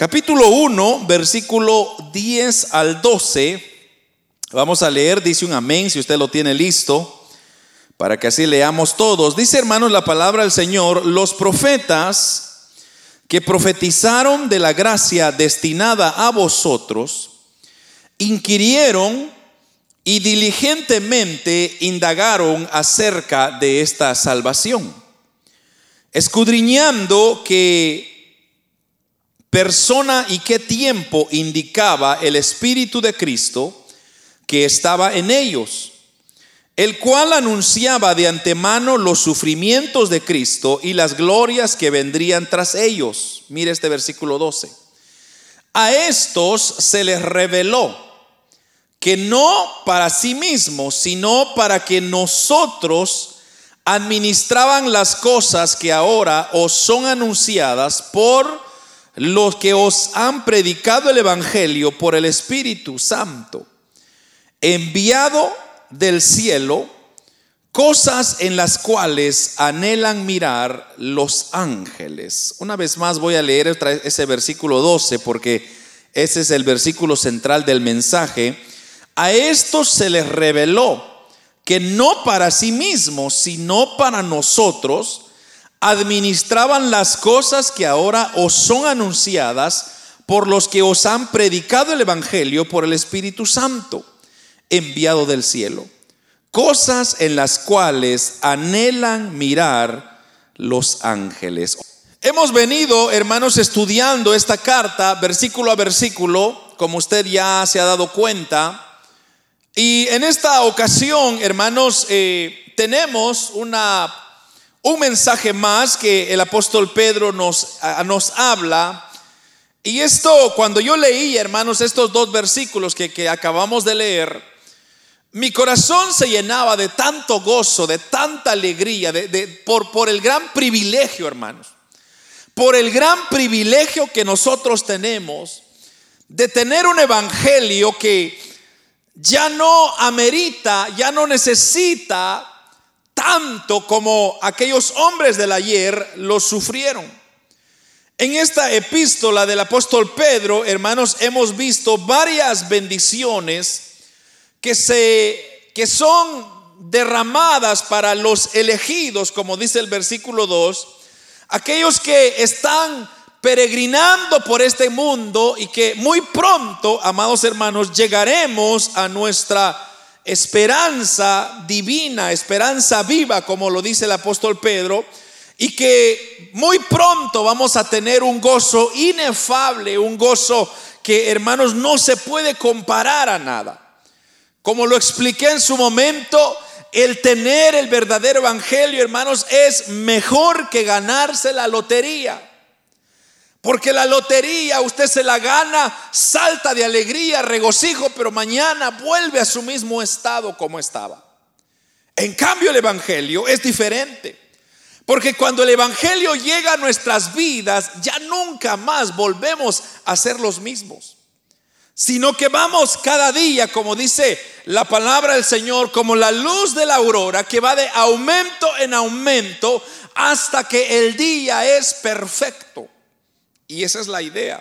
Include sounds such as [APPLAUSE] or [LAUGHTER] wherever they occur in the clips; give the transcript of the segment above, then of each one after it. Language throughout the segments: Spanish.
Capítulo 1, versículo 10 al 12. Vamos a leer, dice un amén, si usted lo tiene listo, para que así leamos todos. Dice hermanos la palabra del Señor, los profetas que profetizaron de la gracia destinada a vosotros, inquirieron y diligentemente indagaron acerca de esta salvación, escudriñando que persona y qué tiempo indicaba el Espíritu de Cristo que estaba en ellos, el cual anunciaba de antemano los sufrimientos de Cristo y las glorias que vendrían tras ellos. Mire este versículo 12. A estos se les reveló que no para sí mismos, sino para que nosotros administraban las cosas que ahora os son anunciadas por los que os han predicado el Evangelio por el Espíritu Santo, enviado del cielo, cosas en las cuales anhelan mirar los ángeles. Una vez más voy a leer ese versículo 12 porque ese es el versículo central del mensaje. A estos se les reveló que no para sí mismos, sino para nosotros, administraban las cosas que ahora os son anunciadas por los que os han predicado el Evangelio por el Espíritu Santo, enviado del cielo. Cosas en las cuales anhelan mirar los ángeles. Hemos venido, hermanos, estudiando esta carta versículo a versículo, como usted ya se ha dado cuenta. Y en esta ocasión, hermanos, eh, tenemos una un mensaje más que el apóstol Pedro nos, nos habla. Y esto, cuando yo leí, hermanos, estos dos versículos que, acabamos de leer, mi corazón se llenaba de tanto gozo, de tanta alegría, de, por, por el gran privilegio, hermanos, por el gran privilegio que nosotros tenemos de tener un evangelio que ya no amerita, ya no necesita tanto como aquellos hombres del ayer lo sufrieron. En esta epístola del apóstol Pedro, hermanos, hemos visto varias bendiciones que se que son derramadas para los elegidos, como dice el versículo 2, aquellos que están peregrinando por este mundo y que muy pronto, amados hermanos, llegaremos a nuestra esperanza divina, esperanza viva, como lo dice el apóstol Pedro, y que muy pronto vamos a tener un gozo inefable, un gozo que hermanos no se puede comparar a nada. Como lo expliqué en su momento, el tener el verdadero evangelio, hermanos, es mejor que ganarse la lotería. Porque la lotería usted se la gana, salta de alegría, regocijo, pero mañana vuelve a su mismo estado como estaba. En cambio el Evangelio es diferente. Porque cuando el Evangelio llega a nuestras vidas, ya nunca más volvemos a ser los mismos. Sino que vamos cada día, como dice la palabra del Señor, como la luz de la aurora, que va de aumento en aumento hasta que el día es perfecto. Y esa es la idea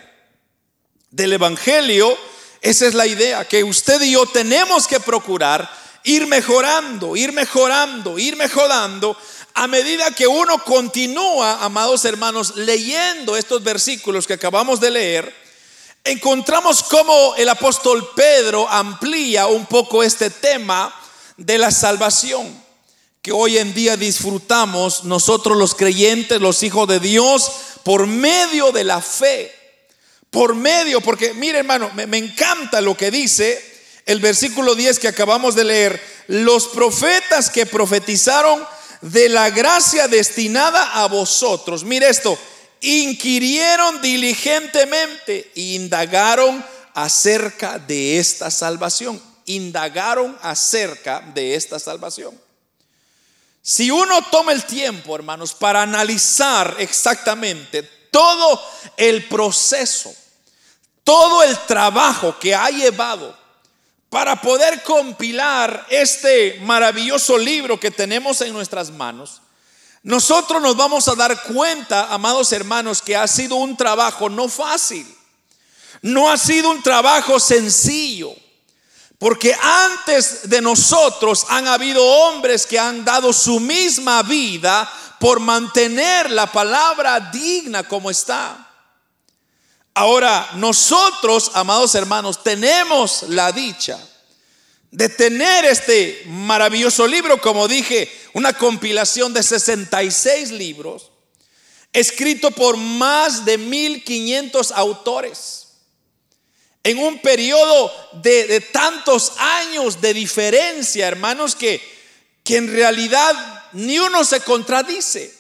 del Evangelio. Esa es la idea, que usted y yo tenemos que procurar ir mejorando, ir mejorando, ir mejorando a medida que uno continúa, amados hermanos, leyendo estos versículos que acabamos de leer. Encontramos cómo el apóstol Pedro amplía un poco este tema de la salvación que hoy en día disfrutamos nosotros los creyentes, los hijos de Dios, por medio de la fe. Por medio, porque mire hermano, me, encanta lo que dice el versículo 10 que acabamos de leer. Los profetas que profetizaron de la gracia destinada a vosotros. Mire esto, inquirieron diligentemente e indagaron acerca de esta salvación. Indagaron acerca de esta salvación. Si uno toma el tiempo, hermanos, para analizar exactamente todo el proceso, todo el trabajo que ha llevado para poder compilar este maravilloso libro que tenemos en nuestras manos, nosotros nos vamos a dar cuenta, amados hermanos, que ha sido un trabajo no fácil. No ha sido un trabajo sencillo. Porque antes de nosotros han habido hombres que han dado su misma vida por mantener la palabra digna como está. Ahora, nosotros, amados hermanos, tenemos la dicha de tener este maravilloso libro, como dije, una compilación de 66 libros, escrito por más de 1500 autores, en un periodo de, tantos años de diferencia, hermanos, que, que en realidad ni uno se contradice,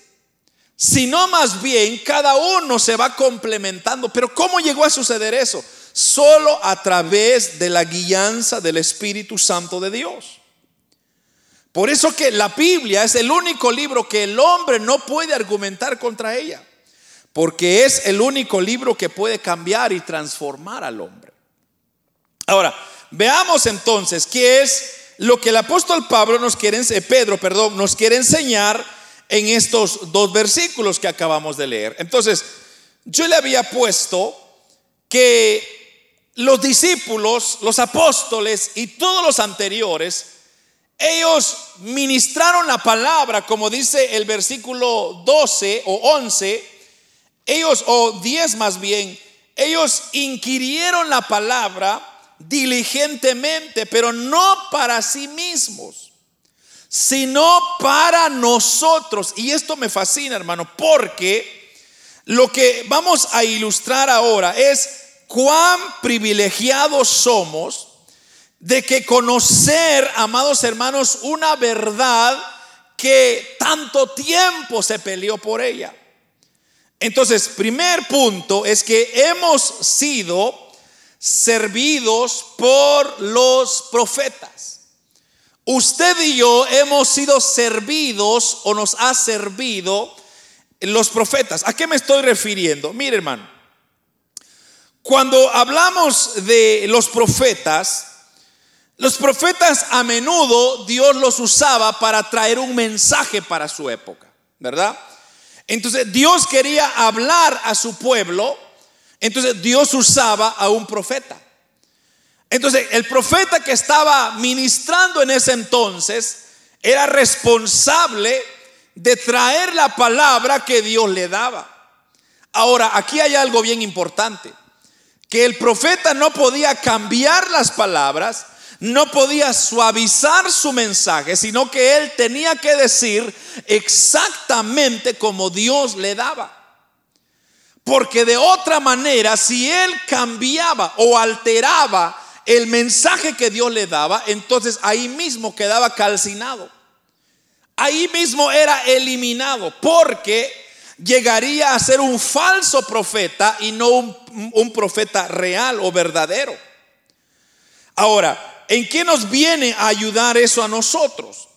sino más bien cada uno se va complementando. Pero ¿cómo llegó a suceder eso? Solo a través de la guianza del Espíritu Santo de Dios. Por eso que la Biblia es el único libro que el hombre no puede argumentar contra ella, porque es el único libro que puede cambiar y transformar al hombre. Ahora, veamos entonces qué es lo que el apóstol Pablo nos quiere, eh, Pedro, perdón, nos quiere enseñar en estos dos versículos que acabamos de leer. Entonces, yo le había puesto que los discípulos, los apóstoles y todos los anteriores, ellos ministraron la palabra, como dice el versículo 12 o 11, ellos, o 10 más bien, ellos inquirieron la palabra diligentemente, pero no para sí mismos, sino para nosotros. Y esto me fascina, hermano, porque lo que vamos a ilustrar ahora es cuán privilegiados somos de que conocer, amados hermanos, una verdad que tanto tiempo se peleó por ella. Entonces, primer punto es que hemos sido servidos por los profetas. Usted y yo hemos sido servidos o nos ha servido los profetas. ¿A qué me estoy refiriendo? Mire, hermano. Cuando hablamos de los profetas, los profetas a menudo Dios los usaba para traer un mensaje para su época, ¿verdad? Entonces Dios quería hablar a su pueblo, entonces Dios usaba a un profeta. Entonces el profeta que estaba ministrando en ese entonces era responsable de traer la palabra que Dios le daba. Ahora, aquí hay algo bien importante que el profeta no podía cambiar las palabras, no podía suavizar su mensaje, sino que él tenía que decir exactamente como Dios le daba. Porque de otra manera, si él cambiaba o alteraba el mensaje que Dios le daba, entonces ahí mismo quedaba calcinado. Ahí mismo era eliminado, porque llegaría a ser un falso profeta y no un, profeta real o verdadero. Ahora, ¿en qué nos viene a ayudar eso a nosotros?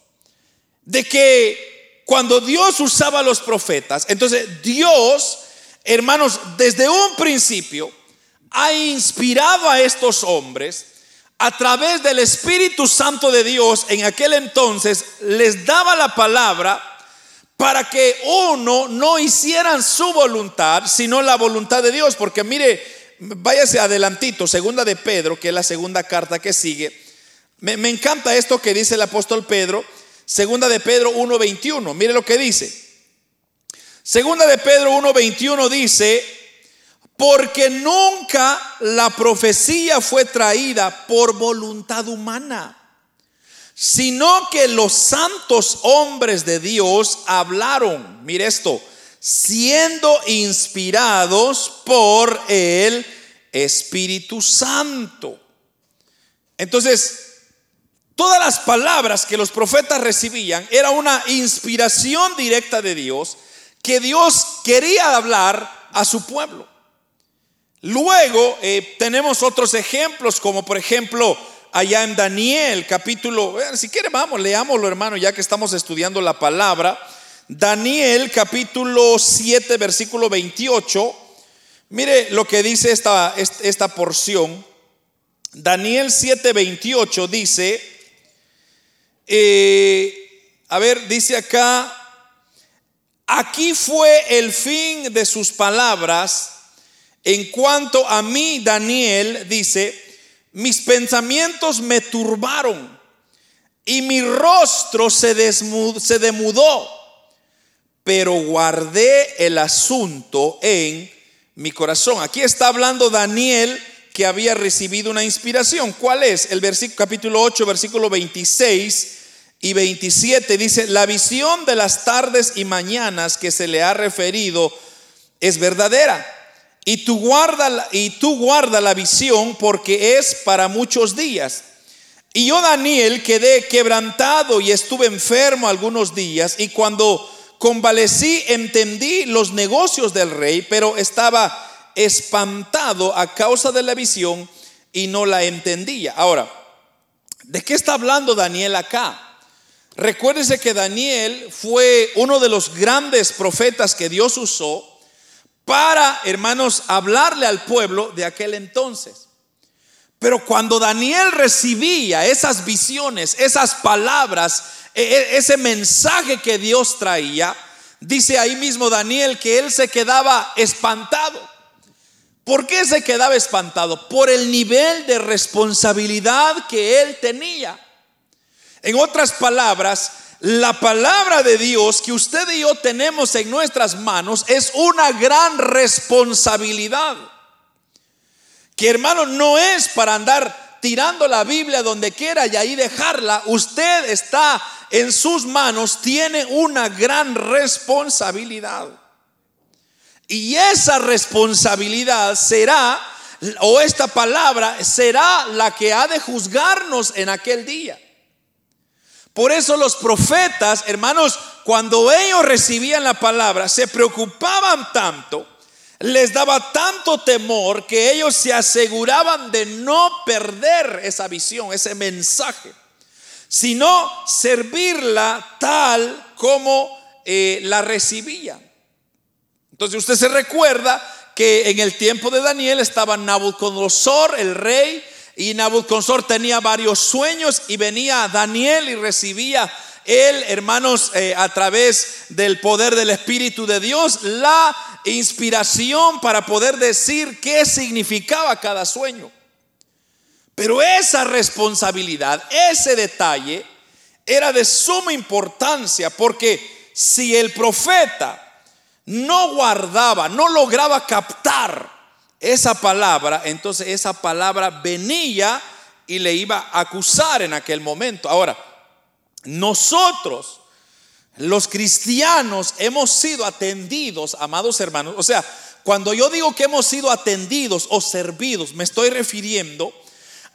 De que cuando Dios usaba a los profetas, entonces Dios, hermanos, desde un principio ha inspirado a estos hombres a través del Espíritu Santo de Dios en aquel entonces, les daba la palabra para que uno no hicieran su voluntad, sino la voluntad de Dios. Porque mire, váyase adelantito, segunda de Pedro, que es la segunda carta que sigue. Me, me encanta esto que dice el apóstol Pedro, segunda de Pedro 1.21. Mire lo que dice. Segunda de Pedro 1.21 dice, porque nunca la profecía fue traída por voluntad humana sino que los santos hombres de Dios hablaron, mire esto, siendo inspirados por el Espíritu Santo. Entonces, todas las palabras que los profetas recibían era una inspiración directa de Dios que Dios quería hablar a su pueblo. Luego eh, tenemos otros ejemplos, como por ejemplo allá en Daniel capítulo, si quiere vamos, leámoslo hermano, ya que estamos estudiando la palabra. Daniel capítulo 7 versículo 28. Mire lo que dice esta, esta porción. Daniel 7, 28 dice, eh, a ver, dice acá, aquí fue el fin de sus palabras En cuanto a mí, Daniel dice, mis pensamientos me turbaron y mi rostro se, se demudó, pero guardé el asunto en mi corazón. Aquí está hablando Daniel que había recibido una inspiración. ¿Cuál es? El versículo capítulo 8, versículo 26 y 27 dice, "La visión de las tardes y mañanas que se le ha referido es verdadera." Y tú guarda y tú guarda la visión porque es para muchos días. Y yo Daniel quedé quebrantado y estuve enfermo algunos días y cuando convalecí entendí los negocios del rey, pero estaba espantado a causa de la visión y no la entendía. Ahora, ¿de qué está hablando Daniel acá? Recuérdese que Daniel fue uno de los grandes profetas que Dios usó para, hermanos, hablarle al pueblo de aquel entonces. Pero cuando Daniel recibía esas visiones, esas palabras, e, e, ese mensaje que Dios traía, dice ahí mismo Daniel que él se quedaba espantado. ¿Por qué se quedaba espantado? Por el nivel de responsabilidad que él tenía. En otras palabras, la palabra de Dios que usted y yo tenemos en nuestras manos es una gran responsabilidad. Que hermano, no es para andar tirando la Biblia donde quiera y ahí dejarla. Usted está en sus manos tiene una gran responsabilidad. Y esa responsabilidad será, o esta palabra será la que ha de juzgarnos en aquel día. Por eso los profetas, hermanos, cuando ellos recibían la palabra, se preocupaban tanto, les daba tanto temor que ellos se aseguraban de no perder esa visión, ese mensaje sino servirla tal como eh, la recibía. Entonces usted se recuerda que en el tiempo de Daniel estaba Nabucodonosor, el rey, y Nabucodonosor tenía varios sueños y venía Daniel y recibía él, hermanos, eh, a través del poder del Espíritu de Dios, la inspiración para poder decir qué significaba cada sueño. Pero esa responsabilidad, ese detalle, era de suma importancia porque si el profeta no guardaba, no lograba captar esa palabra, entonces esa palabra venía y le iba a acusar en aquel momento. Ahora, nosotros, los cristianos, hemos sido atendidos, amados hermanos. O sea, cuando yo digo que hemos sido atendidos o servidos, me estoy refiriendo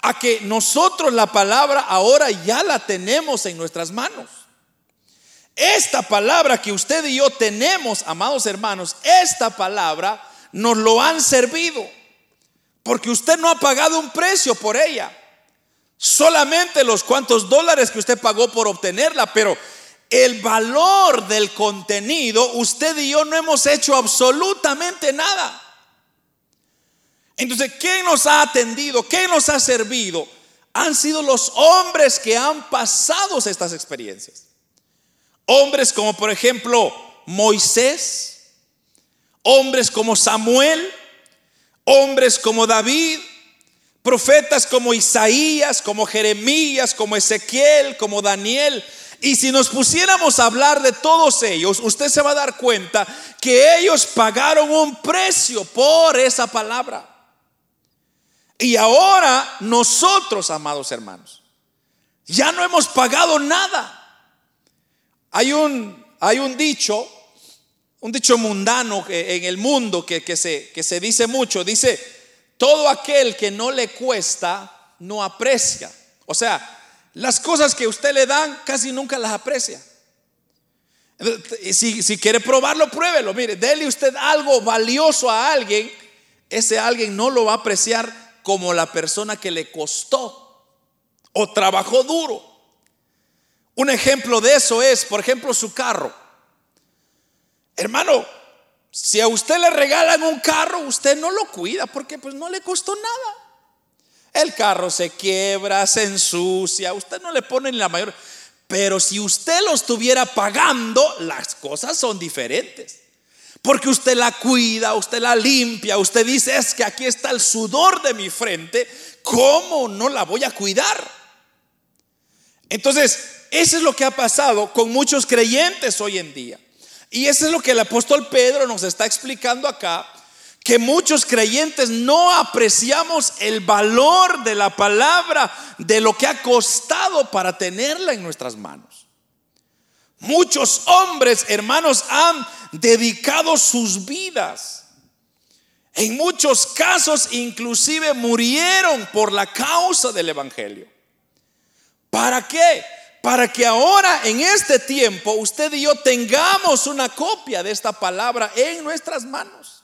a que nosotros la palabra ahora ya la tenemos en nuestras manos. Esta palabra que usted y yo tenemos, amados hermanos, esta palabra nos lo han servido. Porque usted no ha pagado un precio por ella. Solamente los cuantos dólares que usted pagó por obtenerla, pero el valor del contenido, usted y yo no hemos hecho absolutamente nada. Entonces, ¿quién nos ha atendido? ¿Quién nos ha servido? Han sido los hombres que han pasado estas experiencias. Hombres como por ejemplo Moisés, hombres como Samuel, hombres como David, profetas como Isaías, como Jeremías, como Ezequiel, como Daniel. Y si nos pusiéramos a hablar de todos ellos, usted se va a dar cuenta que ellos pagaron un precio por esa palabra. Y ahora nosotros, amados hermanos, ya no hemos pagado nada. Hay un, hay un dicho, un dicho mundano en el mundo que, que, se, que se dice mucho, dice, todo aquel que no le cuesta, no aprecia. O sea, las cosas que usted le dan casi nunca las aprecia. Si, si quiere probarlo, pruébelo. Mire, dele usted algo valioso a alguien, ese alguien no lo va a apreciar como la persona que le costó o trabajó duro. Un ejemplo de eso es, por ejemplo, su carro. Hermano, si a usted le regalan un carro, usted no lo cuida porque pues no le costó nada. El carro se quiebra, se ensucia, usted no le pone ni la mayor... Pero si usted lo estuviera pagando, las cosas son diferentes. Porque usted la cuida, usted la limpia, usted dice, es que aquí está el sudor de mi frente, ¿cómo no la voy a cuidar? Entonces, eso es lo que ha pasado con muchos creyentes hoy en día. Y eso es lo que el apóstol Pedro nos está explicando acá, que muchos creyentes no apreciamos el valor de la palabra, de lo que ha costado para tenerla en nuestras manos. Muchos hombres, hermanos, han dedicado sus vidas. En muchos casos inclusive murieron por la causa del Evangelio. ¿Para qué? Para que ahora en este tiempo usted y yo tengamos una copia de esta palabra en nuestras manos.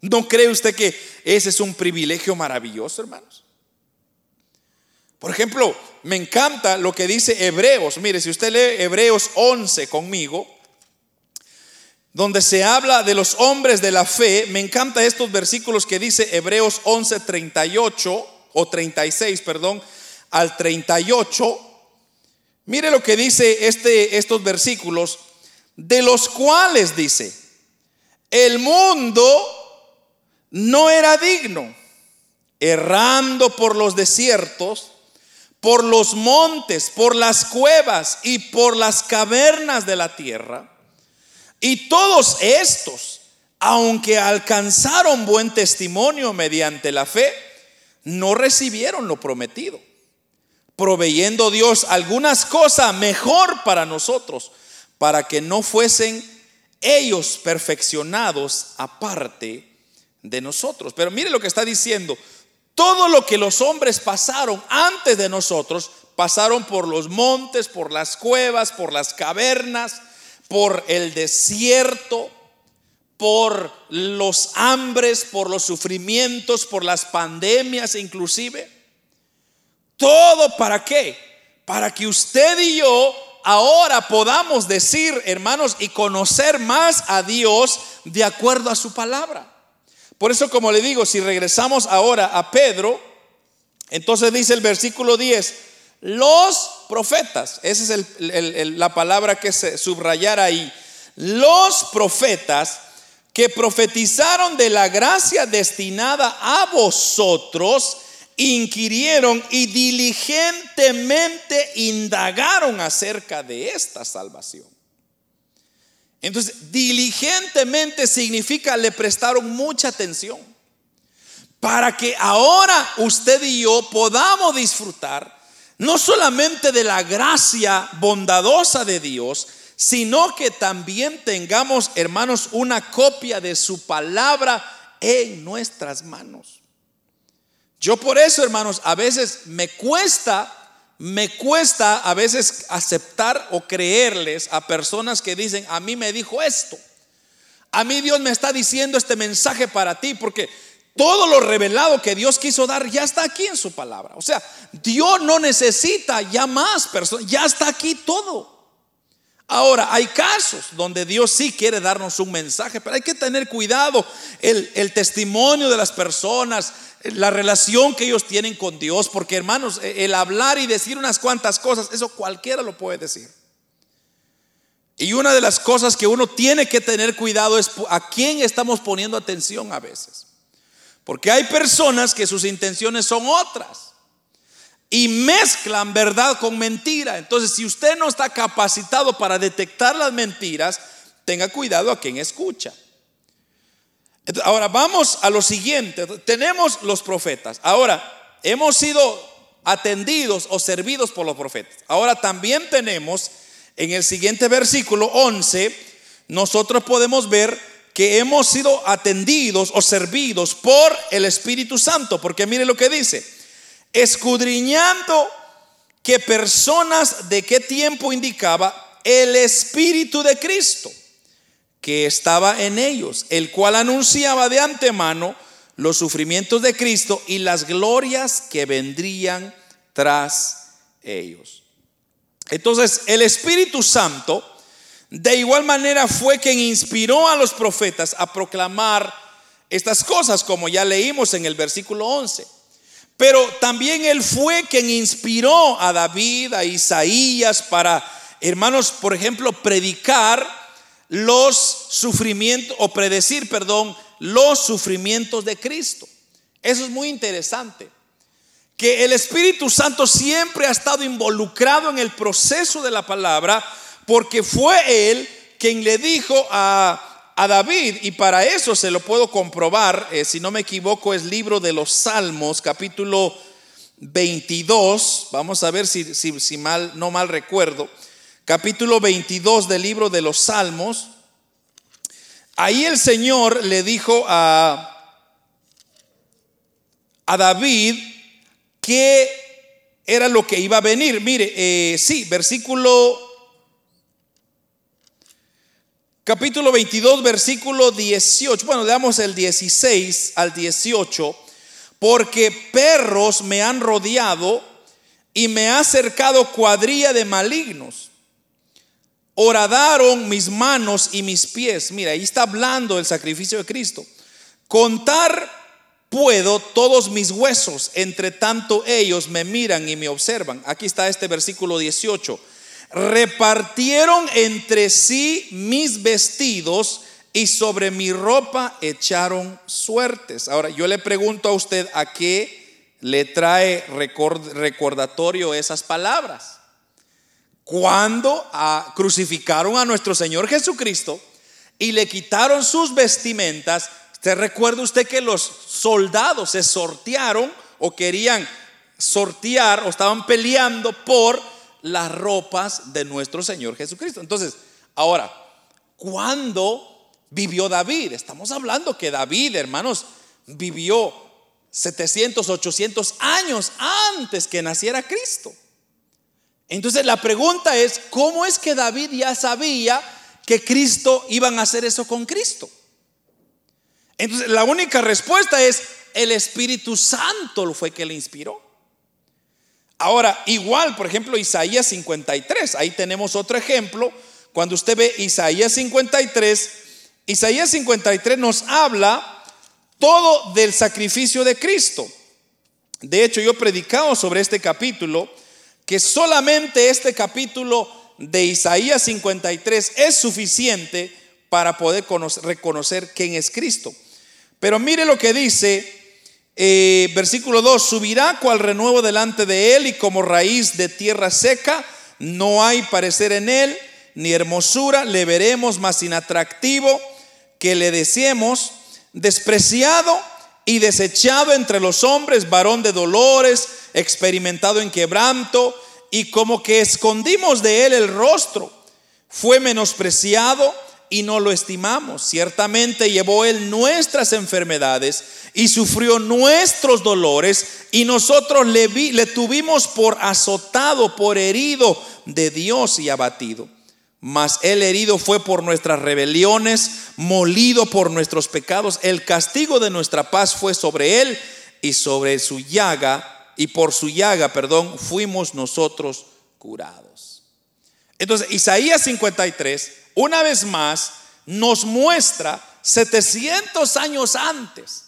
¿No cree usted que ese es un privilegio maravilloso, hermanos? Por ejemplo, me encanta lo que dice Hebreos. Mire, si usted lee Hebreos 11 conmigo, donde se habla de los hombres de la fe, me encanta estos versículos que dice Hebreos 11, 38 o 36, perdón, al 38. Mire lo que dice este, estos versículos, de los cuales dice, el mundo no era digno, errando por los desiertos, por los montes, por las cuevas y por las cavernas de la tierra. Y todos estos, aunque alcanzaron buen testimonio mediante la fe, no recibieron lo prometido, proveyendo Dios algunas cosas mejor para nosotros, para que no fuesen ellos perfeccionados aparte de nosotros. Pero mire lo que está diciendo. Todo lo que los hombres pasaron antes de nosotros, pasaron por los montes, por las cuevas, por las cavernas, por el desierto, por los hambres, por los sufrimientos, por las pandemias inclusive. Todo para qué? Para que usted y yo ahora podamos decir, hermanos, y conocer más a Dios de acuerdo a su palabra. Por eso, como le digo, si regresamos ahora a Pedro, entonces dice el versículo 10, los profetas, esa es la palabra que se subrayara ahí, los profetas que profetizaron de la gracia destinada a vosotros, inquirieron y diligentemente indagaron acerca de esta salvación. Entonces, diligentemente significa le prestaron mucha atención para que ahora usted y yo podamos disfrutar no solamente de la gracia bondadosa de Dios, sino que también tengamos, hermanos, una copia de su palabra en nuestras manos. Yo por eso, hermanos, a veces me cuesta me cuesta a veces aceptar o creerles a personas que dicen, a mí me dijo esto. A mí Dios me está diciendo este mensaje para ti porque todo lo revelado que Dios quiso dar ya está aquí en su palabra. O sea, Dios no necesita ya más personas, ya está aquí todo. Ahora, hay casos donde Dios sí quiere darnos un mensaje, pero hay que tener cuidado. El, el testimonio de las personas, la relación que ellos tienen con Dios, porque hermanos, e, el hablar y decir unas cuantas cosas, eso cualquiera lo puede decir. Y una de las cosas que uno tiene que tener cuidado es a quién estamos poniendo atención a veces. Porque hay personas que sus intenciones son otras y mezclan verdad con mentira. Entonces, si usted no está capacitado para detectar las mentiras, tenga cuidado a quien escucha. Ahora vamos a lo siguiente. Tenemos los profetas. Ahora, hemos sido atendidos o servidos por los profetas. Ahora también tenemos en el siguiente versículo 11, nosotros podemos ver que hemos sido atendidos o servidos por el Espíritu Santo. Porque mire lo que dice. Escudriñando que personas de qué tiempo indicaba el Espíritu de Cristo que estaba en ellos, el cual anunciaba de antemano los sufrimientos de Cristo y las glorias que vendrían tras ellos. Entonces, el Espíritu Santo de igual manera fue quien inspiró a los profetas a proclamar estas cosas, como ya leímos en el versículo 11. Pero también Él fue quien inspiró a David, a Isaías, para, hermanos, por ejemplo, predicar los sufrimientos, o predecir, perdón, los sufrimientos de Cristo. Eso es muy interesante. Que el Espíritu Santo siempre ha estado involucrado en el proceso de la palabra porque fue Él quien le dijo a, David, y para eso se lo puedo comprobar, eh, si no me equivoco, es libro de los Salmos, capítulo 22, vamos a ver si, si mal, no mal recuerdo, capítulo 22 del libro de los Salmos, ahí el Señor le dijo a, a David que era lo que iba a venir. Mire, eh, sí, versículo capítulo 22, versículo 18. Bueno, damos el 16 al 18. Porque perros me han rodeado y me ha cercado cuadrilla de malignos. Horadaron mis manos y mis pies. Mira, ahí está hablando el sacrificio de Cristo. Contar puedo todos mis huesos, entre tanto ellos me miran y me observan. Aquí está este versículo 18 repartieron entre sí mis vestidos y sobre mi ropa echaron suertes. Ahora, yo le pregunto a usted a qué le trae recordatorio esas palabras. Cuando ah, crucificaron a nuestro Señor Jesucristo y le quitaron sus vestimentas, ¿usted recuerda usted que los soldados se sortearon o querían sortear o estaban peleando por las ropas de nuestro Señor Jesucristo. Entonces, ahora, ¿cuándo vivió David? Estamos hablando que David, hermanos, vivió 700, 800 años antes que naciera Cristo. Entonces la pregunta es, ¿cómo es que David ya sabía que Cristo iban a hacer eso con Cristo? Entonces la única respuesta es, el Espíritu Santo fue que le inspiró. Ahora, igual, por ejemplo, Isaías 53, ahí tenemos otro ejemplo. Cuando usted ve Isaías 53, Isaías 53 nos habla todo del sacrificio de Cristo. De hecho, yo he predicado sobre este capítulo, que solamente este capítulo de Isaías 53 es suficiente para poder reconocer quién es Cristo. Pero mire lo que dice eh, versículo 2, subirá cual renuevo delante de él y como raíz de tierra seca, no hay parecer en él, ni hermosura, le veremos más inatractivo que le deseemos, despreciado y desechado entre los hombres, varón de dolores, experimentado en quebranto, y como que escondimos de él el rostro, fue menospreciado y no lo estimamos. Ciertamente llevó Él nuestras enfermedades y sufrió nuestros dolores y nosotros le, le tuvimos por azotado, por herido de Dios y abatido. Mas Él herido fue por nuestras rebeliones, molido por nuestros pecados. El castigo de nuestra paz fue sobre Él y sobre su llaga, y por su llaga, perdón, fuimos nosotros curados. Entonces, Isaías 53 una vez más nos muestra 700 años antes,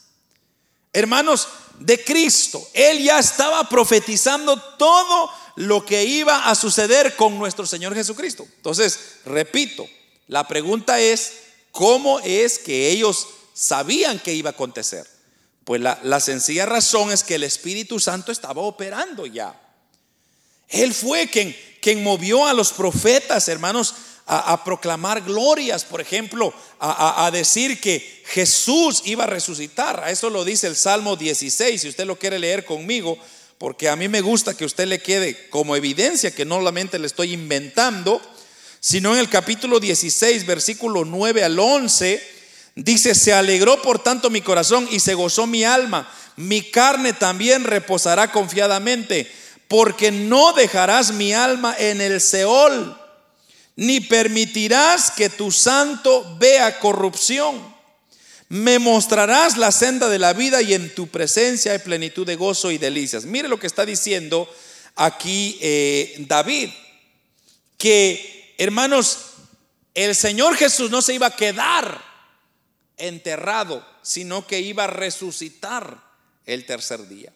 hermanos, de Cristo. Él ya estaba profetizando todo lo que iba a suceder con nuestro Señor Jesucristo. Entonces, repito, la pregunta es, ¿cómo es que ellos sabían que iba a acontecer? Pues la, la sencilla razón es que el Espíritu Santo estaba operando ya. Él fue quien, quien movió a los profetas, hermanos, a, proclamar glorias, por ejemplo, a, decir que Jesús iba a resucitar. A eso lo dice el Salmo 16, si usted lo quiere leer conmigo, porque a mí me gusta que usted le quede como evidencia que no solamente le estoy inventando, sino en el capítulo 16, versículo 9 al 11, dice, se alegró por tanto mi corazón y se gozó mi alma, mi carne también reposará confiadamente, porque no dejarás mi alma en el Seol ni permitirás que tu santo vea corrupción. Me mostrarás la senda de la vida y en tu presencia hay plenitud de gozo y delicias. Mire lo que está diciendo aquí eh, David, que hermanos, el Señor Jesús no se iba a quedar enterrado, sino que iba a resucitar el tercer día.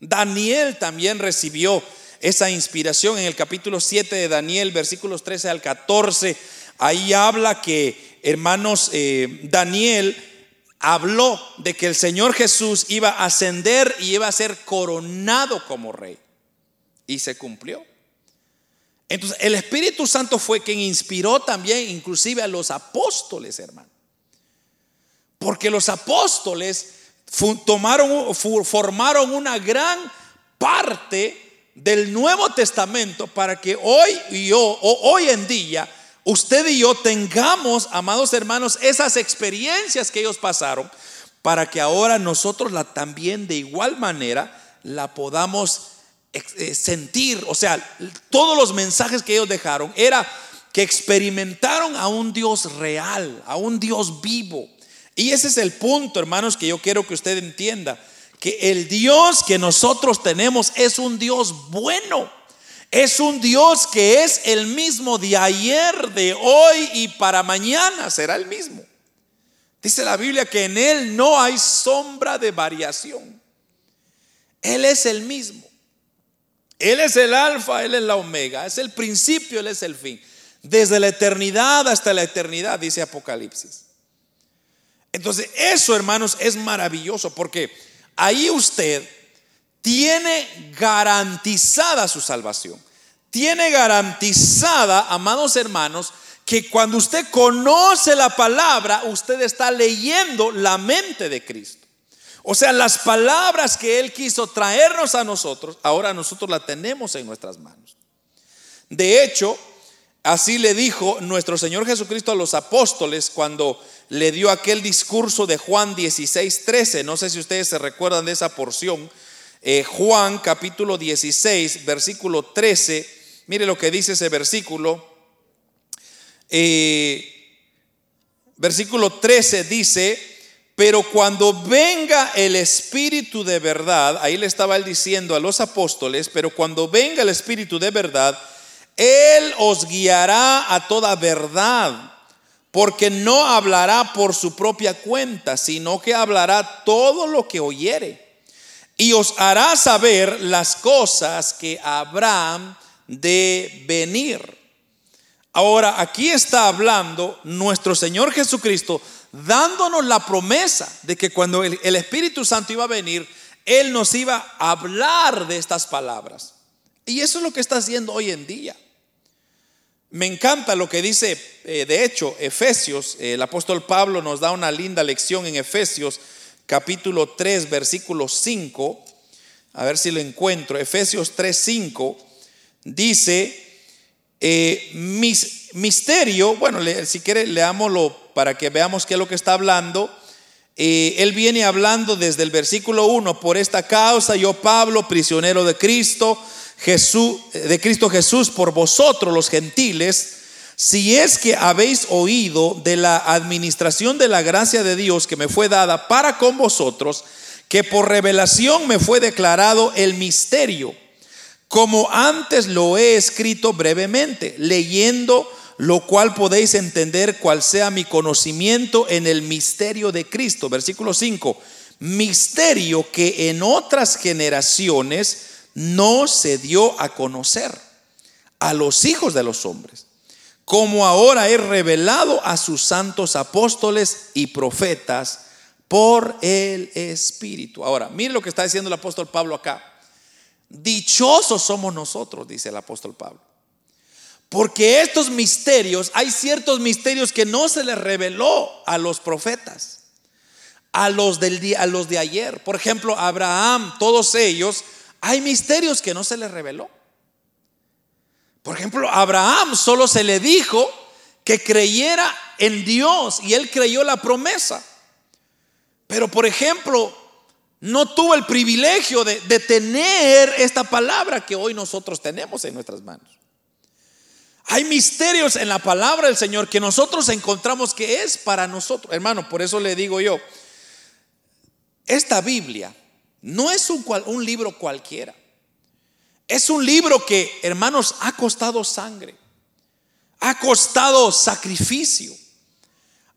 Daniel también recibió esa inspiración en el capítulo 7 de Daniel, versículos 13 al 14. ahí habla que, hermanos, eh, Daniel habló de que el Señor Jesús iba a ascender y iba a ser coronado como rey. Y se cumplió. Entonces, el Espíritu Santo fue quien inspiró también inclusive a los apóstoles, hermano. Porque los apóstoles formaron una gran parte del Nuevo Testamento para que hoy y yo, hoy en día, usted y yo tengamos, amados hermanos, esas experiencias que ellos pasaron, para que ahora nosotros la también de igual manera la podamos eh, sentir. O sea, todos los mensajes que ellos dejaron era que experimentaron a un Dios real, a un Dios vivo. Y ese es el punto, hermanos, que yo quiero que usted entienda, que el Dios que nosotros tenemos es un Dios bueno. Es un Dios que es el mismo de ayer, de hoy y para mañana será el mismo. Dice la Biblia que en Él no hay sombra de variación. Él es el mismo. Él es el alfa, Él es la omega. Es el principio, Él es el fin. Desde la eternidad hasta la eternidad, dice Apocalipsis. Entonces, eso, hermanos, es maravilloso porque ahí usted tiene garantizada su salvación. Tiene garantizada, amados hermanos, que cuando usted conoce la palabra, usted está leyendo la mente de Cristo. O sea, las palabras que Él quiso traernos a nosotros, ahora nosotros las tenemos en nuestras manos. De hecho, así le dijo nuestro Señor Jesucristo a los apóstoles cuando le dio aquel discurso de Juan 16, 13. No sé si ustedes se recuerdan de esa porción eh, Juan capítulo 16, versículo 13. Mire lo que dice ese versículo. Eh, versículo 13 dice, pero cuando venga el Espíritu de verdad, ahí le estaba él diciendo a los apóstoles, pero cuando venga el Espíritu de verdad, Él os guiará a toda verdad, porque no hablará por su propia cuenta, sino que hablará todo lo que oyere y os hará saber las cosas que habrán de venir. Ahora, aquí está hablando nuestro Señor Jesucristo dándonos la promesa de que cuando el, Espíritu Santo iba a venir, Él nos iba a hablar de estas palabras. Y eso es lo que está haciendo hoy en día. Me encanta lo que dice, eh, de hecho, Efesios, el apóstol Pablo nos da una linda lección en Efesios capítulo 3, versículo 5, a ver si lo encuentro, Efesios 3, 5, dice, eh, mis, misterio, bueno, si quiere leámoslo para que veamos qué es lo que está hablando. Eh, él viene hablando desde el versículo 1, por esta causa yo Pablo, prisionero de Cristo, Jesús, de Cristo Jesús, por vosotros los gentiles, si es que habéis oído de la administración de la gracia de Dios que me fue dada para con vosotros, que por revelación me fue declarado el misterio, como antes lo he escrito brevemente, leyendo lo cual podéis entender cuál sea mi conocimiento en el misterio de Cristo. Versículo 5, misterio que en otras generaciones no se dio a conocer a los hijos de los hombres como ahora he revelado a sus santos apóstoles y profetas por el Espíritu. Ahora, mire lo que está diciendo el apóstol Pablo acá. Dichosos somos nosotros, dice el apóstol Pablo. Porque estos misterios, hay ciertos misterios que no se les reveló a los profetas, a los, del día, a los de ayer. Por ejemplo, Abraham, todos ellos, hay misterios que no se les reveló. Por ejemplo, a Abraham solo se le dijo que creyera en Dios y él creyó la promesa. Pero, por ejemplo, no tuvo el privilegio de, tener esta palabra que hoy nosotros tenemos en nuestras manos. Hay misterios en la palabra del Señor que nosotros encontramos que es para nosotros. Hermano, por eso le digo yo, esta Biblia no es un, un libro cualquiera. Es un libro que, hermanos, ha costado sangre, ha costado sacrificio,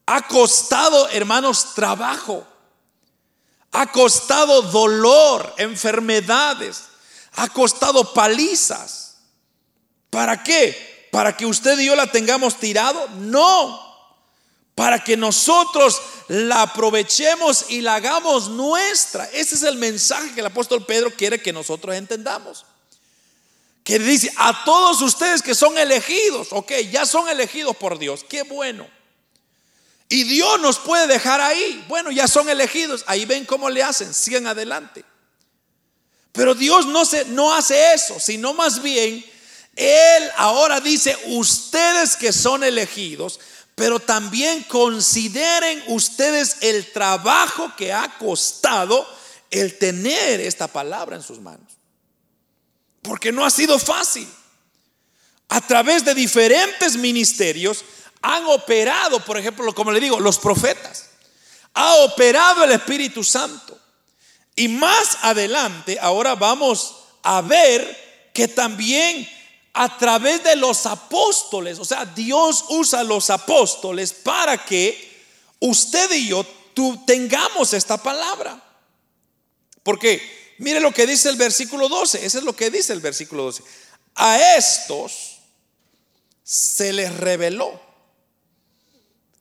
ha costado, hermanos, trabajo, ha costado dolor, enfermedades, ha costado palizas. ¿Para qué? para que usted y yo la tengamos tirado, no, para que nosotros la aprovechemos y la hagamos nuestra. Ese es el mensaje que el apóstol Pedro quiere que nosotros entendamos. Que dice, a todos ustedes que son elegidos, ok, ya son elegidos por Dios, qué bueno. Y Dios nos puede dejar ahí. Bueno, ya son elegidos. Ahí ven cómo le hacen. Sigan adelante. Pero Dios no, se, no hace eso, sino más bien, Él ahora dice, ustedes que son elegidos, pero también consideren ustedes el trabajo que ha costado el tener esta palabra en sus manos. Porque no ha sido fácil. A través de diferentes ministerios, han operado, por ejemplo, como le digo, los profetas. Ha operado el Espíritu Santo. Y más adelante, ahora vamos a ver que también a través de los apóstoles, o sea, Dios usa los apóstoles para que usted y yo tengamos esta palabra. Porque mire lo que dice el versículo 12, ese es lo que dice el versículo 12. A estos se les reveló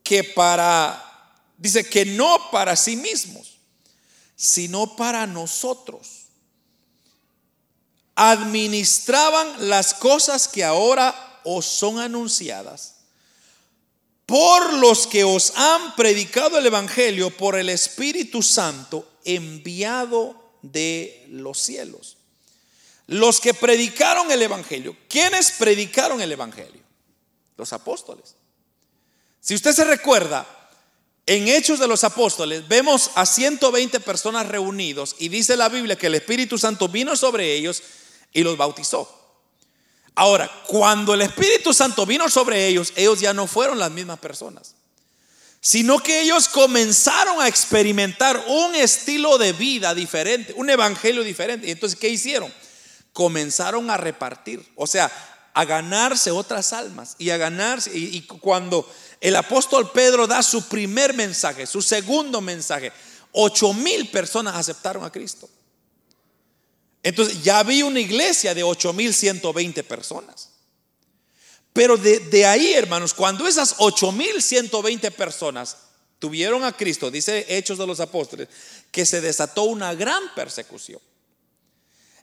que para, dice que no para sí mismos, sino para nosotros. Administraban las cosas que ahora os son anunciadas por los que os han predicado el Evangelio por el Espíritu Santo enviado de los cielos. Los que predicaron el Evangelio. ¿Quiénes predicaron el Evangelio? Los apóstoles. Si usted se recuerda, en Hechos de los Apóstoles vemos a 120 personas reunidos y dice la Biblia que el Espíritu Santo vino sobre ellos y los bautizó. Ahora, cuando el Espíritu Santo vino sobre ellos, ellos ya no fueron las mismas personas, sino que ellos comenzaron a experimentar un estilo de vida diferente, un evangelio diferente. Entonces, ¿qué hicieron? Comenzaron a repartir, o sea, a ganarse otras almas y a ganarse. Y, y cuando el apóstol Pedro da su primer mensaje, su segundo mensaje. Ocho mil personas aceptaron a Cristo. Entonces ya había una iglesia de ocho mil ciento veinte personas. Pero de, ahí, hermanos, cuando esas ocho mil ciento veinte personas tuvieron a Cristo, dice Hechos de los Apóstoles, que se desató una gran persecución.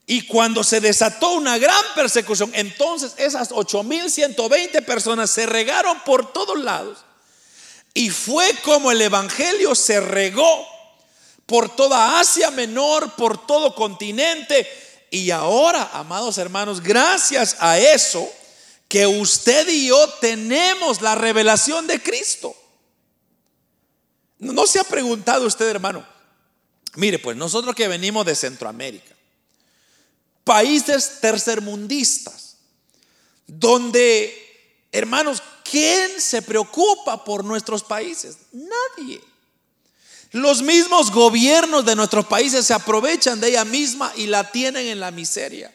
Y cuando se desató una gran persecución, entonces esas 8120 personas se regaron por todos lados. Y fue como el Evangelio se regó por toda Asia Menor, por todo continente. Y ahora, amados hermanos, gracias a eso, que usted y yo tenemos la revelación de Cristo. No se ha preguntado usted, hermano. Mire, pues nosotros que venimos de Centroamérica, países tercermundistas, donde, hermanos, ¿quién se preocupa por nuestros países? Nadie. Los mismos gobiernos de nuestros países se aprovechan de ella misma y la tienen en la miseria.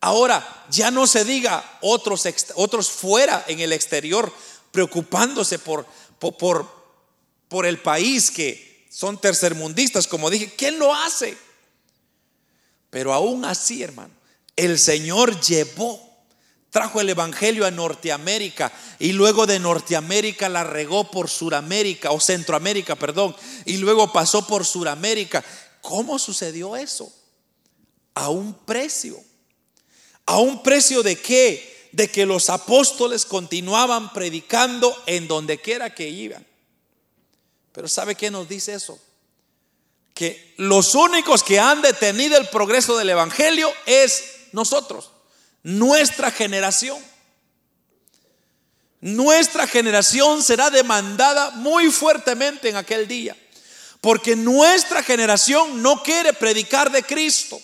Ahora, ya no se diga otros, otros fuera en el exterior preocupándose por, por, por el país que son tercermundistas, como dije, ¿quién lo hace? Pero aún así, hermano, el Señor llevó, trajo el Evangelio a Norteamérica y luego de Norteamérica la regó por Suramérica o Centroamérica, perdón, y luego pasó por Suramérica. ¿Cómo sucedió eso? A un precio. ¿A un precio de qué? De que los apóstoles continuaban predicando en donde quiera que iban. Pero ¿sabe qué nos dice eso? que los únicos que han detenido el progreso del Evangelio es nosotros, nuestra generación. Nuestra generación será demandada muy fuertemente en aquel día, porque nuestra generación no quiere predicar de Cristo.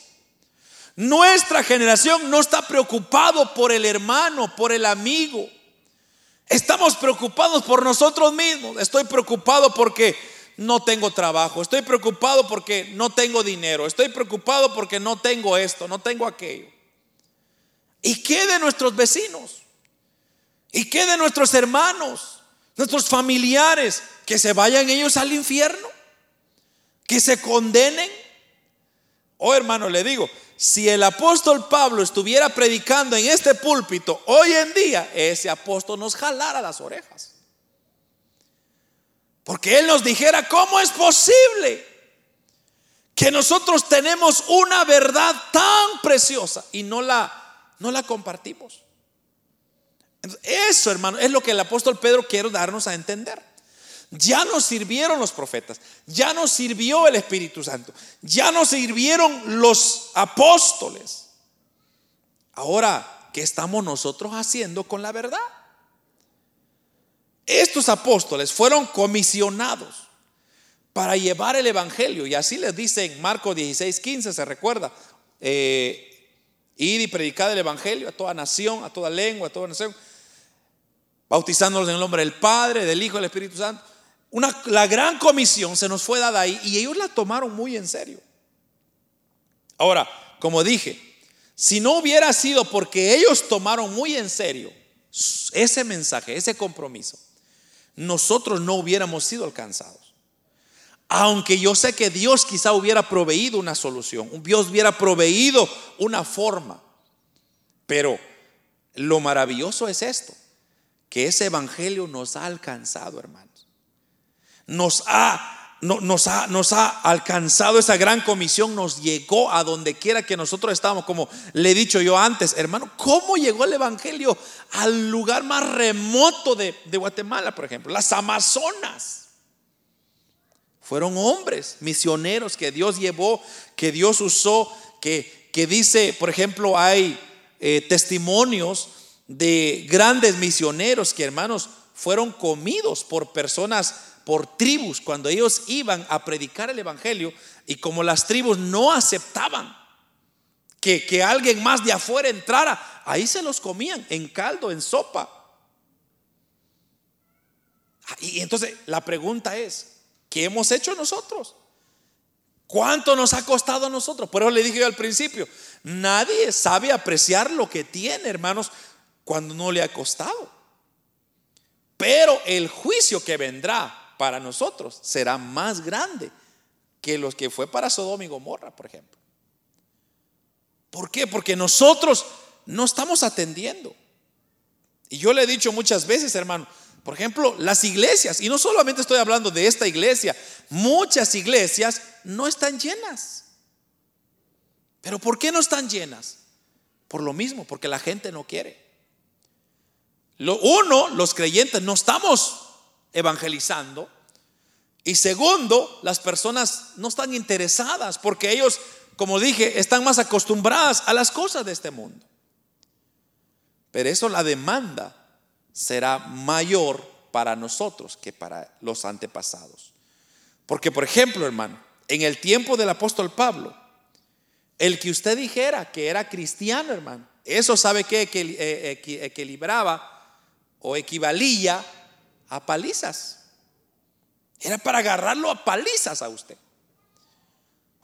Nuestra generación no está preocupado por el hermano, por el amigo. Estamos preocupados por nosotros mismos. Estoy preocupado porque no tengo trabajo, estoy preocupado porque no tengo dinero, estoy preocupado porque no tengo esto, no tengo aquello. ¿Y qué de nuestros vecinos? ¿Y qué de nuestros hermanos, nuestros familiares? Que se vayan ellos al infierno, que se condenen. Oh hermano, le digo, si el apóstol Pablo estuviera predicando en este púlpito hoy en día, ese apóstol nos jalara las orejas. Porque él nos dijera, ¿cómo es posible que nosotros tenemos una verdad tan preciosa y no la, no la compartimos? Eso, hermano, es lo que el apóstol Pedro quiere darnos a entender. Ya nos sirvieron los profetas, ya nos sirvió el Espíritu Santo, ya nos sirvieron los apóstoles. Ahora, ¿qué estamos nosotros haciendo con la verdad? Estos apóstoles fueron comisionados para llevar el Evangelio. Y así les dice en Marcos 16, 15, se recuerda. Eh, ir y predicar el Evangelio a toda nación, a toda lengua, a toda nación, bautizándolos en el nombre del Padre, del Hijo del Espíritu Santo la gran comisión se nos fue dada ahí y ellos la tomaron muy en serio. Ahora, como dije, si no hubiera sido porque ellos tomaron muy en serio ese mensaje, ese compromiso, nosotros no hubiéramos sido alcanzados. Aunque yo sé que Dios quizá hubiera proveído una solución, Dios hubiera proveído una forma, pero lo maravilloso es esto, que ese evangelio nos ha alcanzado, hermano nos ha, nos, ha, nos ha alcanzado esa gran comisión, nos llegó a donde quiera que nosotros estábamos, como le he dicho yo antes, hermano, ¿cómo llegó el Evangelio al lugar más remoto de Guatemala, por ejemplo? Las Amazonas. Fueron hombres misioneros que Dios llevó, que Dios usó, que, que dice, por ejemplo, hay eh, testimonios de grandes misioneros que, hermanos, fueron comidos por personas por tribus cuando ellos iban a predicar el Evangelio y como las tribus no aceptaban que, que alguien más de afuera entrara, ahí se los comían en caldo, en sopa. Y entonces la pregunta es, ¿qué hemos hecho nosotros? ¿Cuánto nos ha costado a nosotros? Por eso le dije yo al principio, nadie sabe apreciar lo que tiene, hermanos, cuando no le ha costado. Pero el juicio que vendrá para nosotros será más grande que los que fue para Sodoma y Gomorra, por ejemplo. ¿Por qué? Porque nosotros no estamos atendiendo. Y yo le he dicho muchas veces, hermano, por ejemplo, las iglesias, y no solamente estoy hablando de esta iglesia, muchas iglesias no están llenas. ¿Pero por qué no están llenas? Por lo mismo, porque la gente no quiere. Lo, uno, los creyentes no estamos evangelizando. Y segundo, las personas no están interesadas porque ellos, como dije, están más acostumbradas a las cosas de este mundo. Pero eso la demanda será mayor para nosotros que para los antepasados. Porque, por ejemplo, hermano, en el tiempo del apóstol Pablo, el que usted dijera que era cristiano, hermano, eso sabe que equilibraba o equivalía a palizas. Era para agarrarlo a palizas a usted.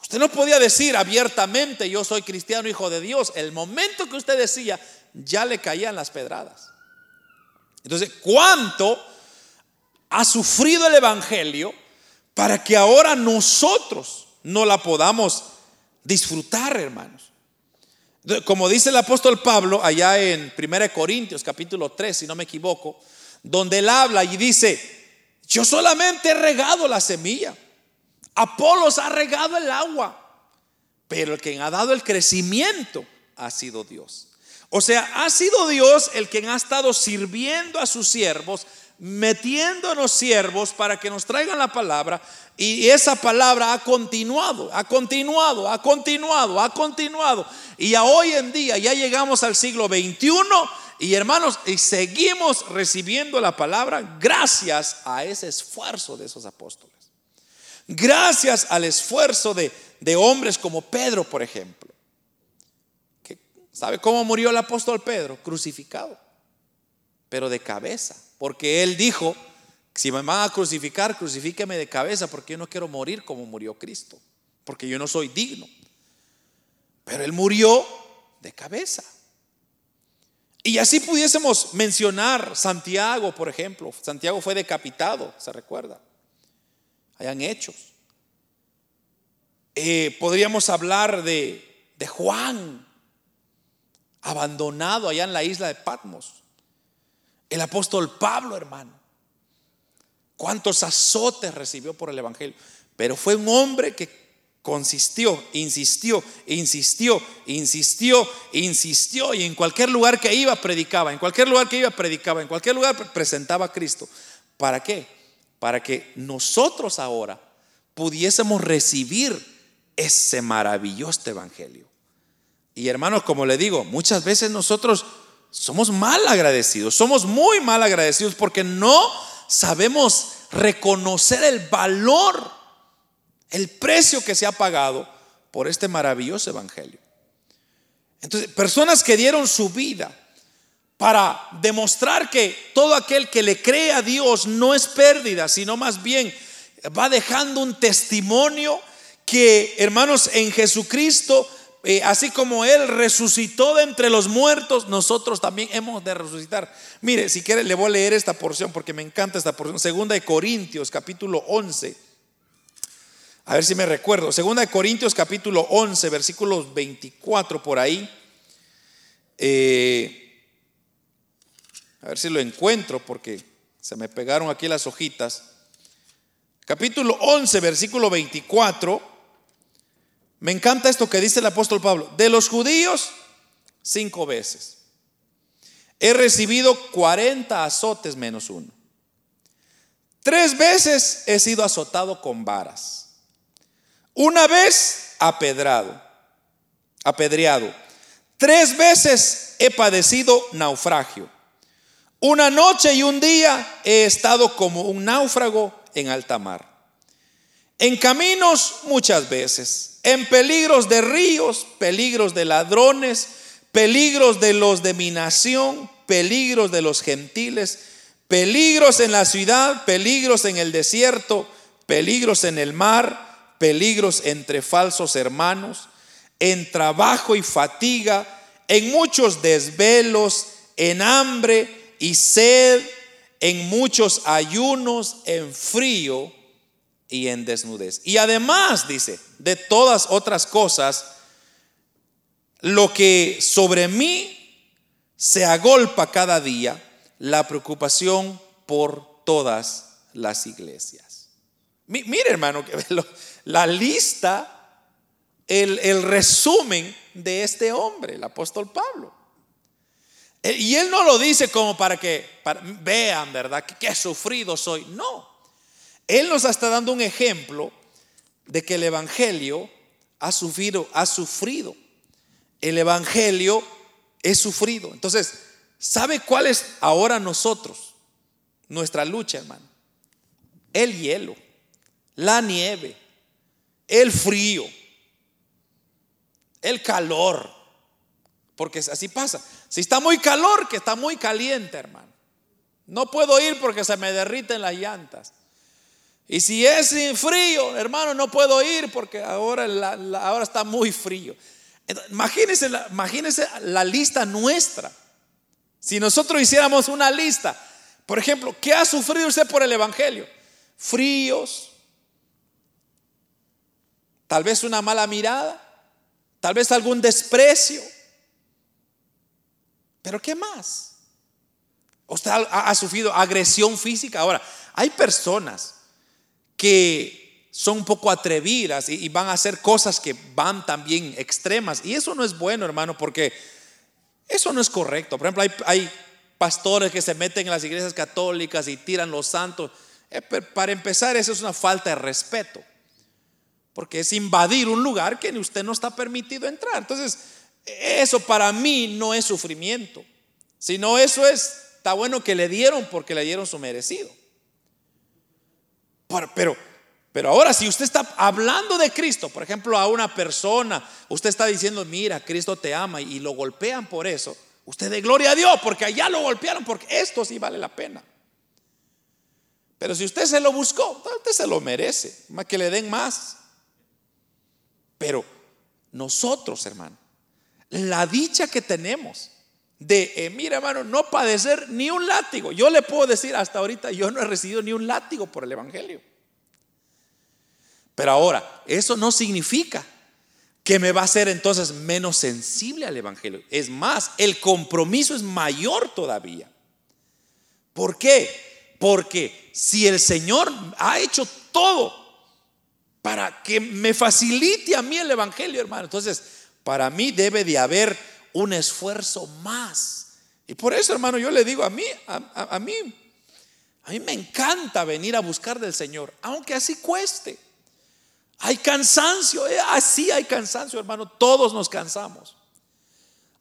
Usted no podía decir abiertamente, yo soy cristiano, hijo de Dios. El momento que usted decía, ya le caían las pedradas. Entonces, ¿cuánto ha sufrido el Evangelio para que ahora nosotros no la podamos disfrutar, hermanos? Como dice el apóstol Pablo allá en 1 Corintios capítulo 3, si no me equivoco, donde él habla y dice, yo solamente he regado la semilla, Apolos ha regado el agua, pero el que ha dado el crecimiento ha sido Dios. O sea, ha sido Dios el quien ha estado sirviendo a sus siervos, metiéndonos siervos para que nos traigan la palabra. Y esa palabra ha continuado, ha continuado, ha continuado, ha continuado. Y a hoy en día ya llegamos al siglo XXI y hermanos, y seguimos recibiendo la palabra gracias a ese esfuerzo de esos apóstoles. Gracias al esfuerzo de, hombres como Pedro, por ejemplo. ¿Sabe cómo murió el apóstol Pedro? Crucificado, pero de cabeza. Porque él dijo, si me van a crucificar, crucifíqueme de cabeza, porque yo no quiero morir como murió Cristo, porque yo no soy digno. Pero él murió de cabeza. Y así pudiésemos mencionar Santiago, por ejemplo. Santiago fue decapitado, se recuerda. Hayan hechos. Eh, podríamos hablar de, de Juan, abandonado allá en la isla de Patmos. El apóstol Pablo, hermano. Cuántos azotes recibió por el Evangelio. Pero fue un hombre que consistió, insistió, insistió, insistió, insistió. Y en cualquier lugar que iba, predicaba. En cualquier lugar que iba, predicaba. En cualquier lugar presentaba a Cristo. ¿Para qué? Para que nosotros ahora pudiésemos recibir ese maravilloso evangelio. Y hermanos, como le digo, muchas veces nosotros somos mal agradecidos, somos muy mal agradecidos porque no sabemos reconocer el valor, el precio que se ha pagado por este maravilloso evangelio. Entonces, personas que dieron su vida para demostrar que todo aquel que le cree a Dios no es pérdida, sino más bien va dejando un testimonio que, hermanos, en Jesucristo, eh, así como Él resucitó de entre los muertos, nosotros también hemos de resucitar. Mire, si quiere, le voy a leer esta porción porque me encanta esta porción. Segunda de Corintios, capítulo 11. A ver si me recuerdo. Segunda de Corintios, capítulo 11, versículos 24 por ahí. Eh, a ver si lo encuentro porque se me pegaron aquí las hojitas. Capítulo 11, versículo 24. Me encanta esto que dice el apóstol Pablo. De los judíos, cinco veces. He recibido 40 azotes menos uno. Tres veces he sido azotado con varas. Una vez apedrado, apedreado. Tres veces he padecido naufragio. Una noche y un día he estado como un náufrago en alta mar. En caminos muchas veces en peligros de ríos, peligros de ladrones, peligros de los de mi nación, peligros de los gentiles, peligros en la ciudad, peligros en el desierto, peligros en el mar, peligros entre falsos hermanos, en trabajo y fatiga, en muchos desvelos, en hambre y sed, en muchos ayunos, en frío y en desnudez. Y además, dice, de todas otras cosas, lo que sobre mí se agolpa cada día, la preocupación por todas las iglesias. Mire, hermano, [LAUGHS] la lista, el, el resumen de este hombre, el apóstol Pablo. Eh, y él no lo dice como para que vean, ¿verdad? Que qué sufrido soy. No. Él nos está dando un ejemplo de que el Evangelio ha sufrido, ha sufrido. El Evangelio es sufrido. Entonces, ¿sabe cuál es ahora nosotros? Nuestra lucha, hermano. El hielo, la nieve, el frío, el calor. Porque así pasa. Si está muy calor, que está muy caliente, hermano. No puedo ir porque se me derriten las llantas. Y si es frío, hermano, no puedo ir porque ahora, está muy frío. Imagínense la, imagínense la lista nuestra. Si nosotros hiciéramos una lista, por ejemplo, ¿qué ha sufrido usted por el Evangelio? Fríos, tal vez una mala mirada, tal vez algún desprecio. Pero ¿qué más? Usted ha sufrido agresión física. Ahora, hay personas que son un poco atrevidas y, van a hacer cosas que van también extremas. Y eso no es bueno, hermano, porque eso no es correcto. Por ejemplo, hay, pastores que se meten en las iglesias católicas y tiran los santos. Eh, para empezar, eso es una falta de respeto. Porque es invadir un lugar que usted no está permitido entrar. Entonces, eso para mí no es sufrimiento. Sino eso es, está bueno que le dieron porque le dieron su merecido. Pero, pero ahora si usted está hablando de Cristo, por ejemplo, a una persona, usted está diciendo, mira, Cristo te ama y lo golpean por eso, usted de gloria a Dios, porque allá lo golpearon, porque esto sí vale la pena. Pero si usted se lo buscó, usted se lo merece, más que le den más. Pero nosotros, hermano, la dicha que tenemos de, eh, mira hermano, no padecer ni un látigo. Yo le puedo decir hasta ahorita, yo no he recibido ni un látigo por el Evangelio. Pero ahora, eso no significa que me va a hacer entonces menos sensible al Evangelio. Es más, el compromiso es mayor todavía. ¿Por qué? Porque si el Señor ha hecho todo para que me facilite a mí el Evangelio, hermano, entonces para mí debe de haber un esfuerzo más. Y por eso, hermano, yo le digo a mí, a, mí, a mí me encanta venir a buscar del Señor, aunque así cueste. Hay cansancio, eh, así hay cansancio, hermano. Todos nos cansamos.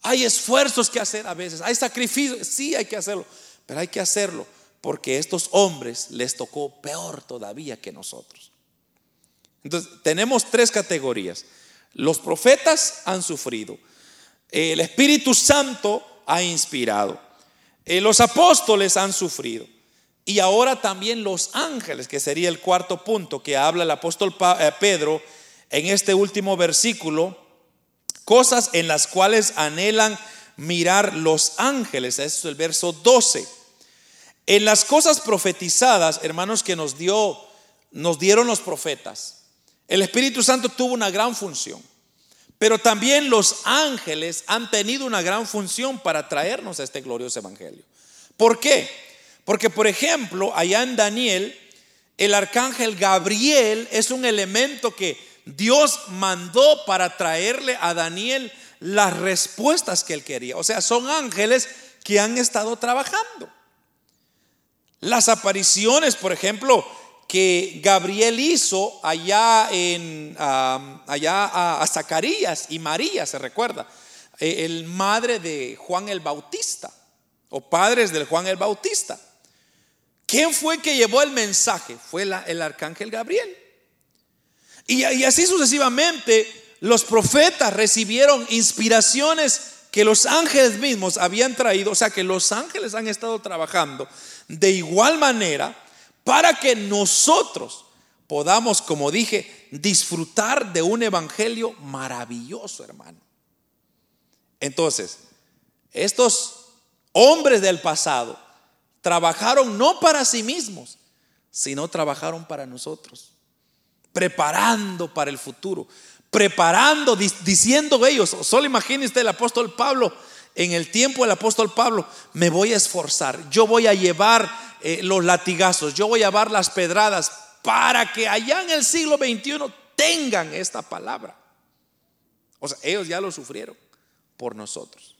Hay esfuerzos que hacer a veces, hay sacrificios, sí hay que hacerlo, pero hay que hacerlo porque estos hombres les tocó peor todavía que nosotros. Entonces, tenemos tres categorías. Los profetas han sufrido, el Espíritu Santo ha inspirado, eh, los apóstoles han sufrido. Y ahora también los ángeles, que sería el cuarto punto que habla el apóstol eh, Pedro en este último versículo, cosas en las cuales anhelan mirar los ángeles. Eso es el verso 12. En las cosas profetizadas, hermanos, que nos dio, nos dieron los profetas, el Espíritu Santo tuvo una gran función. Pero también los ángeles han tenido una gran función para traernos a este glorioso evangelio. ¿Por qué? Porque, por ejemplo, allá en Daniel, el arcángel Gabriel es un elemento que Dios mandó para traerle a Daniel las respuestas que él quería. O sea, son ángeles que han estado trabajando. Las apariciones, por ejemplo, que Gabriel hizo allá en allá a, Zacarías y María, se recuerda, eh, el madre de Juan el Bautista o padres del Juan el Bautista. ¿Quién fue que llevó el mensaje? Fue el arcángel Gabriel. Y, y así sucesivamente, los profetas recibieron inspiraciones que los ángeles mismos habían traído, o sea que los ángeles han estado trabajando de igual manera para que nosotros podamos, como dije, disfrutar de un evangelio maravilloso, hermano. Entonces, estos hombres del pasado trabajaron no para sí mismos, sino trabajaron para nosotros, preparando para el futuro, preparando, diciendo ellos, solo imagínese el apóstol Pablo, en el tiempo del apóstol Pablo, me voy a esforzar, yo voy a llevar eh, los latigazos, yo voy a llevar las pedradas para que allá en el siglo XXI tengan esta palabra. O sea, ellos ya lo sufrieron por nosotros.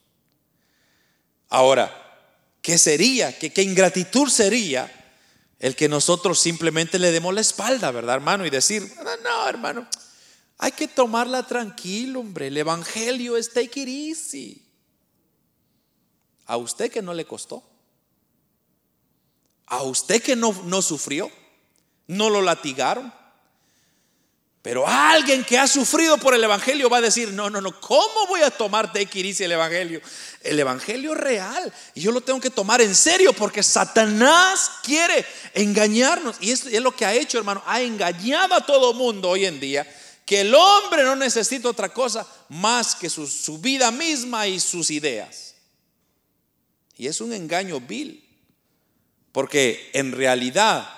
Ahora, ¿Qué sería? ¿Qué, ingratitud sería el que nosotros simplemente le demos la espalda, verdad, hermano? Y decir, no, no, hermano, hay que tomarla tranquilo, hombre. El evangelio es take it easy. A usted que no le costó. A usted que no, no sufrió. No lo latigaron. Pero alguien que ha sufrido por el Evangelio va a decir, no, no, no, ¿cómo voy a tomar de Equiricia el Evangelio? El Evangelio es real y yo lo tengo que tomar en serio porque Satanás quiere engañarnos. Y es, es lo que ha hecho, hermano, ha engañado a todo mundo hoy en día, que el hombre no necesita otra cosa más que su, su vida misma y sus ideas. Y es un engaño vil, porque en realidad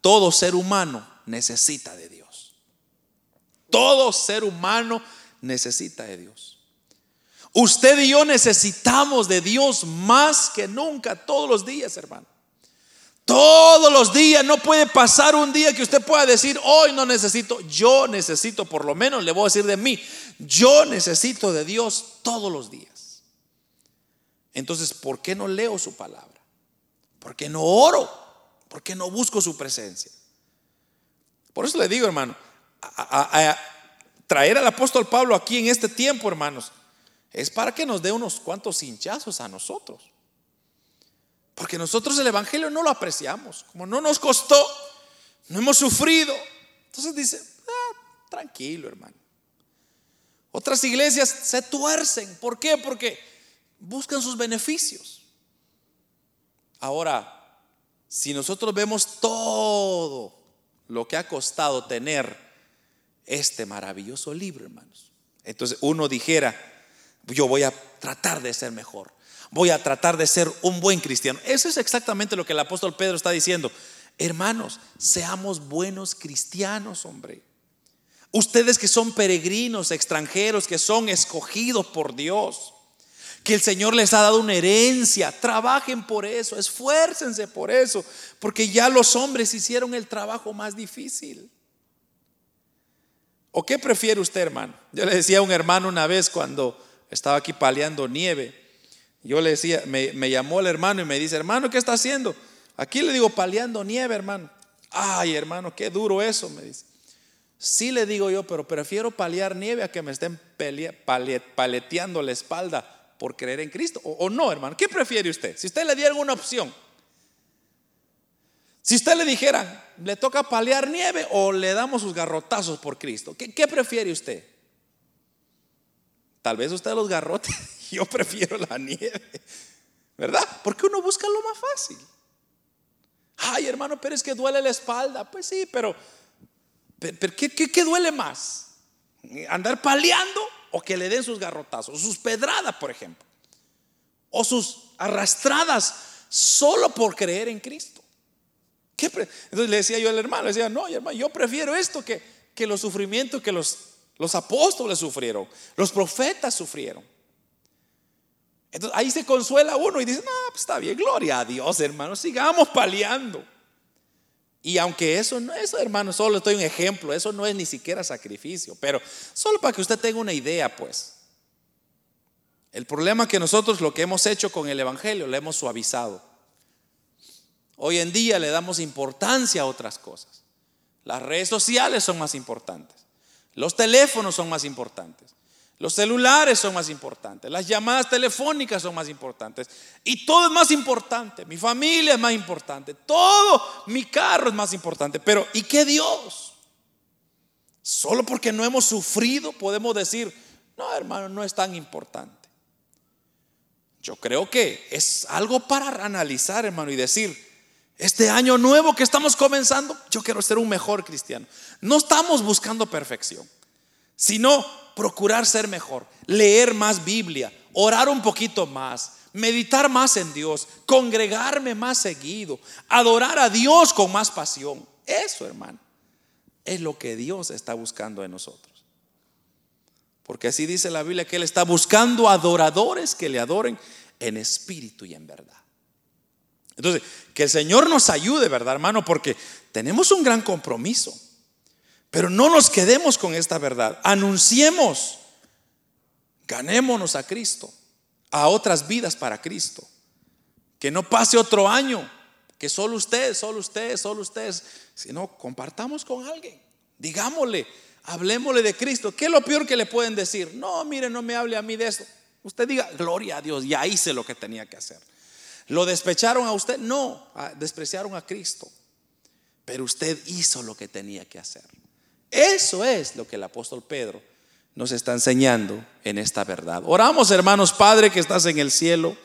todo ser humano necesita de Dios. Todo ser humano necesita de Dios. Usted y yo necesitamos de Dios más que nunca, todos los días, hermano. Todos los días, no puede pasar un día que usted pueda decir, hoy no necesito, yo necesito, por lo menos le voy a decir de mí, yo necesito de Dios todos los días. Entonces, ¿por qué no leo su palabra? ¿Por qué no oro? ¿Por qué no busco su presencia? Por eso le digo, hermano, traer al apóstol Pablo aquí en este tiempo, hermanos, es para que nos dé unos cuantos hinchazos a nosotros. Porque nosotros el Evangelio no lo apreciamos, como no nos costó, no hemos sufrido. Entonces dice, ah, tranquilo hermano. Otras iglesias se tuercen. ¿Por qué? Porque buscan sus beneficios. Ahora, si nosotros vemos todo lo que ha costado tener este maravilloso libro, hermanos. Entonces uno dijera, yo voy a tratar de ser mejor, voy a tratar de ser un buen cristiano. Eso es exactamente lo que el apóstol Pedro está diciendo. Hermanos, seamos buenos cristianos, hombre. Ustedes que son peregrinos, extranjeros, que son escogidos por Dios, que el Señor les ha dado una herencia, trabajen por eso, esfuércense por eso, porque ya los hombres hicieron el trabajo más difícil. ¿O qué prefiere usted, hermano? Yo le decía a un hermano una vez cuando estaba aquí paliando nieve, yo le decía, me, llamó el hermano y me dice, hermano, ¿qué está haciendo? Aquí le digo, paliando nieve, hermano. Ay, hermano, qué duro eso, me dice. Sí le digo yo, pero prefiero paliar nieve a que me estén paleteando la espalda por creer en Cristo. O, no, hermano, ¿qué prefiere usted? Si usted le diera una opción, si usted le dijera, le toca paliar nieve o le damos sus garrotazos por Cristo, ¿qué, prefiere usted? Tal vez usted los garrotes, [LAUGHS] yo prefiero la nieve, ¿verdad? Porque uno busca lo más fácil. Ay, hermano, pero es que duele la espalda. Pues sí, pero ¿qué, duele más? ¿Andar paliando o que le den sus garrotazos? Sus pedradas, por ejemplo. O sus arrastradas solo por creer en Cristo. Entonces le decía yo al hermano, le decía, no, hermano, yo prefiero esto que, que los sufrimientos que los, los apóstoles sufrieron, los profetas sufrieron. Entonces ahí se consuela uno y dice, no, pues está bien, gloria a Dios, hermano, sigamos paliando. Y aunque eso no es, hermano, solo estoy un ejemplo, eso no es ni siquiera sacrificio, pero solo para que usted tenga una idea, pues. El problema es que nosotros lo que hemos hecho con el Evangelio lo hemos suavizado. Hoy en día le damos importancia a otras cosas. Las redes sociales son más importantes. Los teléfonos son más importantes. Los celulares son más importantes, las llamadas telefónicas son más importantes y todo es más importante. Mi familia es más importante, todo mi carro es más importante. Pero ¿y qué Dios? Solo porque no hemos sufrido podemos decir, no hermano, no es tan importante. Yo creo que es algo para analizar, hermano, y decir, este año nuevo que estamos comenzando, yo quiero ser un mejor cristiano. No estamos buscando perfección, sino procurar ser mejor, leer más Biblia, orar un poquito más, meditar más en Dios, congregarme más seguido, adorar a Dios con más pasión. Eso, hermano, es lo que Dios está buscando en nosotros. Porque así dice la Biblia que Él está buscando adoradores que le adoren en espíritu y en verdad. Entonces, que el Señor nos ayude, ¿verdad, hermano? Porque tenemos un gran compromiso. Pero no nos quedemos con esta verdad. Anunciemos. Ganémonos a Cristo, a otras vidas para Cristo. Que no pase otro año, que solo ustedes, solo ustedes, solo ustedes, sino compartamos con alguien. Digámosle, hablemosle de Cristo. ¿Qué es lo peor que le pueden decir? No, mire, no me hable a mí de eso. Usted diga, gloria a Dios, ya hice lo que tenía que hacer. ¿Lo despecharon a usted? No, despreciaron a Cristo. Pero usted hizo lo que tenía que hacer. Eso es lo que el apóstol Pedro nos está enseñando en esta verdad. Oramos, hermanos, Padre que estás en el cielo.